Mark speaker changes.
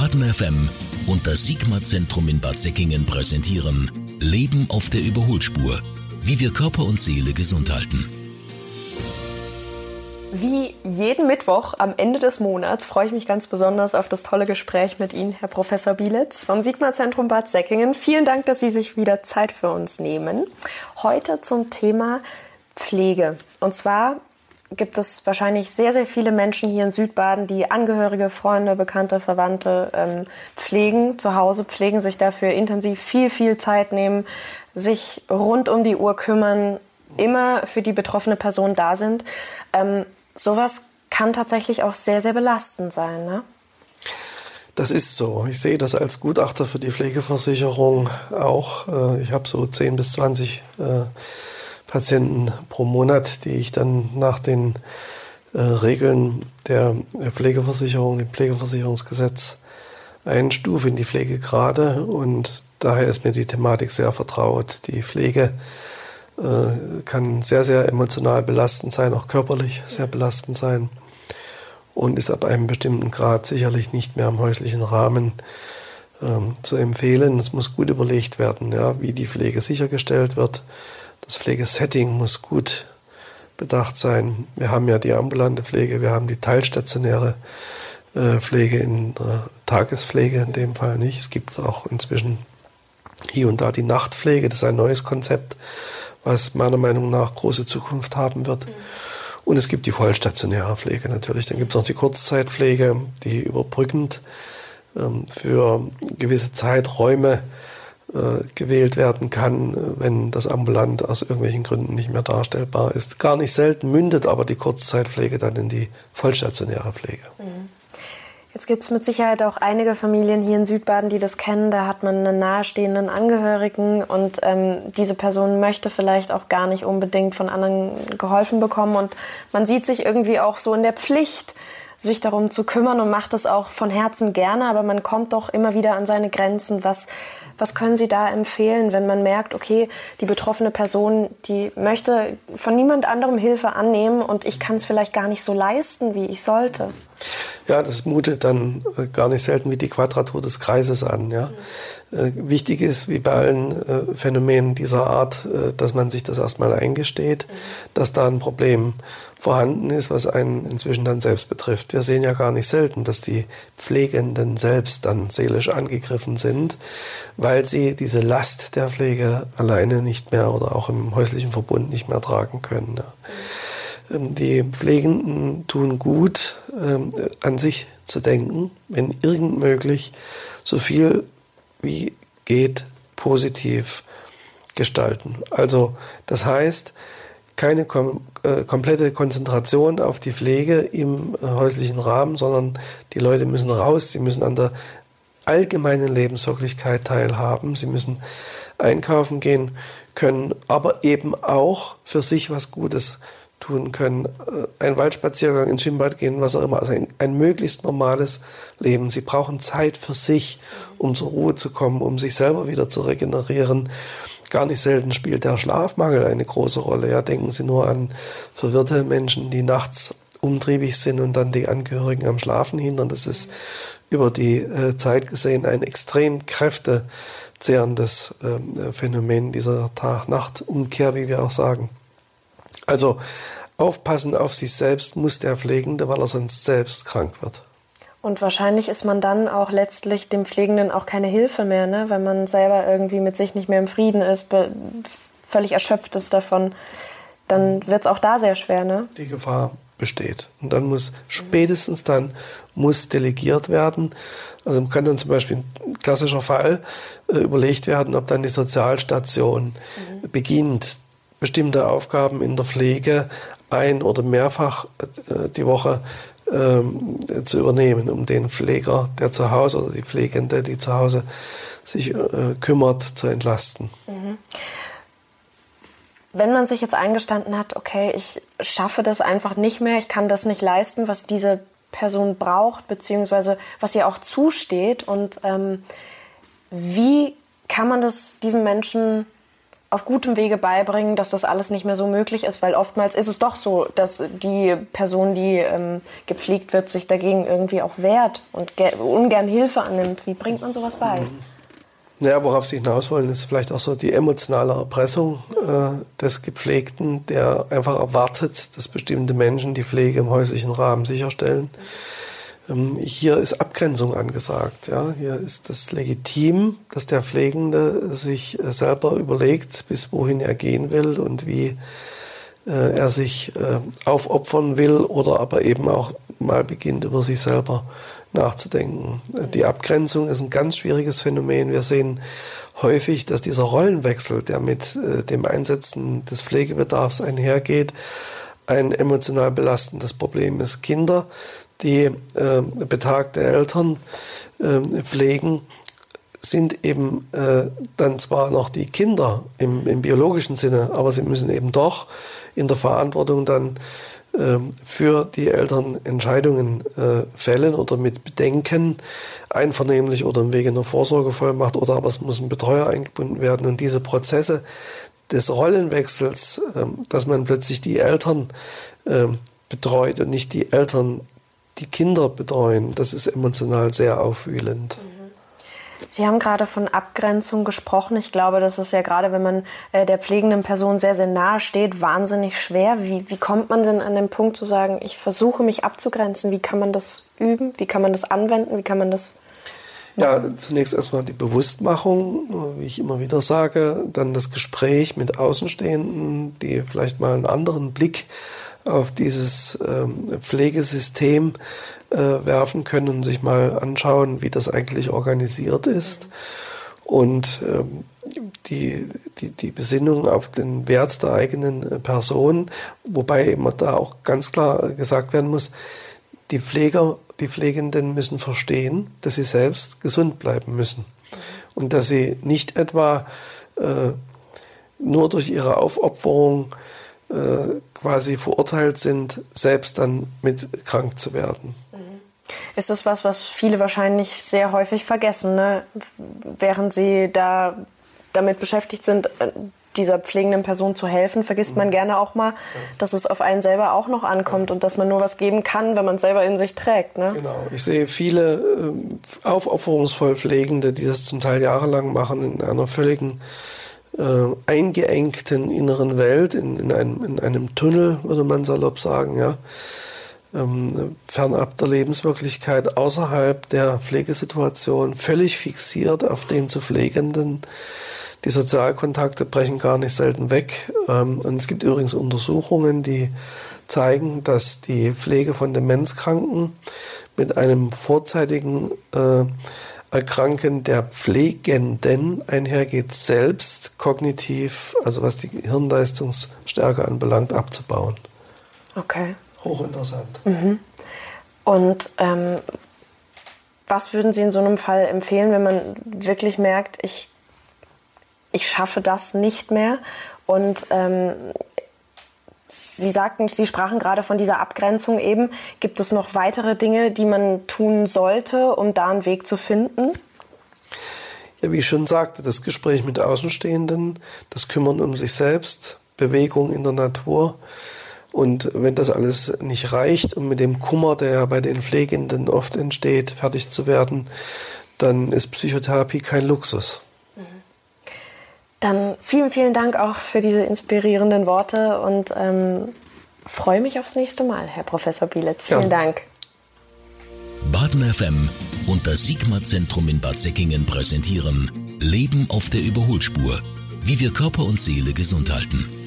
Speaker 1: Baden FM und das Sigma Zentrum in Bad Säckingen präsentieren Leben auf der Überholspur, wie wir Körper und Seele gesund halten.
Speaker 2: Wie jeden Mittwoch am Ende des Monats freue ich mich ganz besonders auf das tolle Gespräch mit Ihnen, Herr Professor Bielitz vom Sigma Zentrum Bad Säckingen. Vielen Dank, dass Sie sich wieder Zeit für uns nehmen. Heute zum Thema Pflege. Und zwar gibt es wahrscheinlich sehr, sehr viele Menschen hier in Südbaden, die Angehörige, Freunde, Bekannte, Verwandte ähm, pflegen, zu Hause pflegen, sich dafür intensiv viel, viel Zeit nehmen, sich rund um die Uhr kümmern, immer für die betroffene Person da sind. Ähm, sowas kann tatsächlich auch sehr, sehr belastend sein. Ne?
Speaker 3: Das ist so. Ich sehe das als Gutachter für die Pflegeversicherung auch. Äh, ich habe so 10 bis 20 Patienten pro Monat, die ich dann nach den äh, Regeln der Pflegeversicherung, dem Pflegeversicherungsgesetz einstufe in die Pflegegrade und daher ist mir die Thematik sehr vertraut. Die Pflege äh, kann sehr, sehr emotional belastend sein, auch körperlich sehr belastend sein und ist ab einem bestimmten Grad sicherlich nicht mehr im häuslichen Rahmen ähm, zu empfehlen. Es muss gut überlegt werden, ja, wie die Pflege sichergestellt wird das Pflegesetting muss gut bedacht sein. Wir haben ja die ambulante Pflege, wir haben die teilstationäre äh, Pflege in der Tagespflege in dem Fall nicht. Es gibt auch inzwischen hier und da die Nachtpflege. Das ist ein neues Konzept, was meiner Meinung nach große Zukunft haben wird. Und es gibt die vollstationäre Pflege natürlich. Dann gibt es noch die Kurzzeitpflege, die überbrückend ähm, für gewisse Zeiträume äh, gewählt werden kann, wenn das ambulant aus irgendwelchen Gründen nicht mehr darstellbar ist. Gar nicht selten mündet aber die Kurzzeitpflege dann in die vollstationäre Pflege.
Speaker 2: Mhm. Jetzt gibt es mit Sicherheit auch einige Familien hier in Südbaden, die das kennen. Da hat man einen nahestehenden Angehörigen und ähm, diese Person möchte vielleicht auch gar nicht unbedingt von anderen geholfen bekommen. Und man sieht sich irgendwie auch so in der Pflicht, sich darum zu kümmern und macht es auch von Herzen gerne, aber man kommt doch immer wieder an seine Grenzen, was was können Sie da empfehlen, wenn man merkt, okay, die betroffene Person, die möchte von niemand anderem Hilfe annehmen und ich kann es vielleicht gar nicht so leisten, wie ich sollte?
Speaker 3: Ja, das mutet dann äh, gar nicht selten wie die Quadratur des Kreises an. Ja. Mhm. wichtig ist, wie bei allen äh, Phänomenen dieser Art, dass man sich das erstmal eingesteht, mhm. dass da ein Problem vorhanden ist, was einen inzwischen dann selbst betrifft. Wir sehen ja gar nicht selten, dass die Pflegenden selbst dann seelisch angegriffen sind, weil sie diese Last der Pflege alleine nicht mehr oder auch im häuslichen Verbund nicht mehr tragen können. Ja. Ähm, die Pflegenden tun gut, ähm, an sich zu denken, wenn irgend möglich, so viel wie geht positiv gestalten. Also das heißt, keine kom äh, komplette Konzentration auf die Pflege im äh, häuslichen Rahmen, sondern die Leute müssen raus, sie müssen an der allgemeinen Lebenswirklichkeit teilhaben, sie müssen einkaufen gehen können, aber eben auch für sich was Gutes tun können. Äh, ein Waldspaziergang, ins Schwimmbad gehen, was auch immer. Also ein, ein, möglichst normales Leben. Sie brauchen Zeit für sich, um zur Ruhe zu kommen, um sich selber wieder zu regenerieren. Gar nicht selten spielt der Schlafmangel eine große Rolle. Ja, denken Sie nur an verwirrte Menschen, die nachts umtriebig sind und dann die Angehörigen am Schlafen hindern. Das ist über die äh, Zeit gesehen ein extrem kräftezehrendes äh, Phänomen dieser Tag-Nacht-Umkehr, wie wir auch sagen. Also aufpassen auf sich selbst muss der Pflegende, weil er sonst selbst krank wird.
Speaker 2: Und wahrscheinlich ist man dann auch letztlich dem Pflegenden auch keine Hilfe mehr, ne? wenn man selber irgendwie mit sich nicht mehr im Frieden ist, völlig erschöpft ist davon. Dann wird es auch da sehr schwer. Ne?
Speaker 3: Die Gefahr besteht. Und dann muss spätestens dann muss delegiert werden. Also kann dann zum Beispiel ein klassischer Fall äh, überlegt werden, ob dann die Sozialstation mhm. beginnt, bestimmte Aufgaben in der Pflege ein- oder mehrfach äh, die Woche ähm, zu übernehmen, um den Pfleger, der zu Hause oder die Pflegende, die zu Hause sich äh, kümmert, zu entlasten. Mhm.
Speaker 2: Wenn man sich jetzt eingestanden hat, okay, ich schaffe das einfach nicht mehr, ich kann das nicht leisten, was diese Person braucht, beziehungsweise was ihr auch zusteht und ähm, wie kann man das diesen Menschen auf gutem Wege beibringen, dass das alles nicht mehr so möglich ist, weil oftmals ist es doch so, dass die Person, die ähm, gepflegt wird, sich dagegen irgendwie auch wehrt und ungern Hilfe annimmt. Wie bringt man sowas bei?
Speaker 3: Ja, worauf Sie hinaus wollen, ist vielleicht auch so die emotionale Erpressung äh, des Gepflegten, der einfach erwartet, dass bestimmte Menschen die Pflege im häuslichen Rahmen sicherstellen. Mhm hier ist Abgrenzung angesagt. Ja? Hier ist das legitim, dass der Pflegende sich äh, selber überlegt, bis wohin er gehen will und wie äh, er sich äh, aufopfern will oder aber eben auch mal beginnt, über sich selber nachzudenken. Die Abgrenzung ist ein ganz schwieriges Phänomen. Wir sehen häufig, dass dieser Rollenwechsel, der mit dem Einsetzen des Pflegebedarfs einhergeht, ein emotional belastendes Problem ist. Kinder die äh, betagte Eltern äh, pflegen, sind eben äh, dann zwar noch die Kinder im, im, biologischen Sinne, aber sie müssen eben doch in der Verantwortung dann äh, für die Eltern Entscheidungen äh, fällen oder mit Bedenken, einvernehmlich oder im Wege einer Vorsorgevollmacht oder aber es muss ein Betreuer eingebunden werden. Und diese Prozesse des Rollenwechsels, äh, dass man plötzlich die Eltern äh, betreut und nicht die Eltern die Kinder betreuen, das ist emotional sehr aufwühlend.
Speaker 2: Sie haben gerade von Abgrenzung gesprochen. Ich glaube, das ist ja gerade, wenn man äh, der pflegenden Person sehr, sehr nahe steht, wahnsinnig schwer. Wie, wie kommt man denn an den Punkt zu sagen, ich versuche mich abzugrenzen? Wie kann man das üben? Wie kann man das anwenden? Wie kann man das
Speaker 3: ja, zunächst erstmal die Bewusstmachung, wie ich immer wieder sage, dann das Gespräch mit Außenstehenden, die vielleicht mal einen anderen Blick auf dieses ähm, Pflegesystem äh, werfen können und sich mal anschauen, wie das eigentlich organisiert ist. Und ähm, die, die, die Besinnung auf den Wert der eigenen äh, Person, wobei immer da auch ganz klar gesagt werden muss, die Pfleger, die Pflegenden müssen verstehen, dass sie selbst gesund bleiben müssen. Und dass sie nicht etwa äh, nur durch ihre Aufopferung äh, quasi verurteilt sind, selbst dann mit krank zu werden. Mhm.
Speaker 2: Ist das was, was viele wahrscheinlich sehr häufig vergessen, ne? während sie da damit beschäftigt sind, äh, dieser pflegenden Person zu helfen, vergisst man mhm. gerne auch mal, dass es auf einen selber auch noch ankommt und dass man nur was geben kann, wenn man es selber in sich trägt. Ne?
Speaker 3: Genau. Ich sehe viele äh, aufopferungsvoll Pflegende, die das zum Teil jahrelang machen, in einer völligen äh, eingeengten inneren Welt, in, in, einem, in einem Tunnel, würde man salopp sagen, ja. Ähm, fernab der Lebenswirklichkeit, außerhalb der Pflegesituation, völlig fixiert auf den zu Pflegenden. Die Sozialkontakte brechen gar nicht selten weg. Ähm, und es gibt übrigens Untersuchungen, die zeigen, dass die Pflege von Demenzkranken mit einem vorzeitigen äh, Erkranken der Pflegenden einhergeht, selbst kognitiv, also was die Hirnleistungsstärke anbelangt, abzubauen.
Speaker 2: Okay.
Speaker 3: Hochinteressant.
Speaker 2: Mhm. Und ähm, was würden Sie in so einem Fall empfehlen, wenn man wirklich merkt, ich, ich schaffe das nicht mehr und ähm, Sie sagten, Sie sprachen gerade von dieser Abgrenzung eben. Gibt es noch weitere Dinge, die man tun sollte, um da einen Weg zu finden?
Speaker 3: Ja, wie ich schon sagte, das Gespräch mit Außenstehenden, das Kümmern um sich selbst, Bewegung in der Natur. Und wenn das alles nicht reicht, um mit dem Kummer, der ja bei den Pflegenden oft entsteht, fertig zu werden, dann ist Psychotherapie kein Luxus.
Speaker 2: Dann vielen, vielen Dank auch für diese inspirierenden Worte und ähm, freue mich aufs nächste Mal, Herr Professor Bielitz. Vielen ja. Dank.
Speaker 1: Baden FM und das Sigma-Zentrum in Bad Säckingen präsentieren Leben auf der Überholspur. Wie wir Körper und Seele gesund halten.